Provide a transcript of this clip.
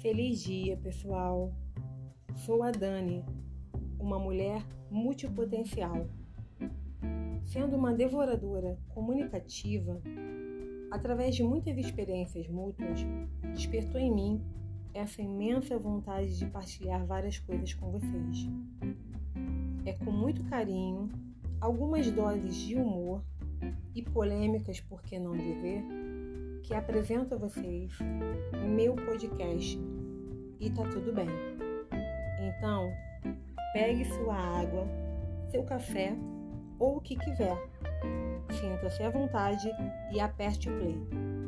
Feliz dia, pessoal! Sou a Dani, uma mulher multipotencial. Sendo uma devoradora comunicativa, através de muitas experiências mútuas, despertou em mim essa imensa vontade de partilhar várias coisas com vocês. É com muito carinho, algumas doses de humor e polêmicas, por que não dizer, que apresento a vocês meu podcast e tá tudo bem. Então, pegue sua água, seu café ou o que quiser. Sinta-se à vontade e aperte o play.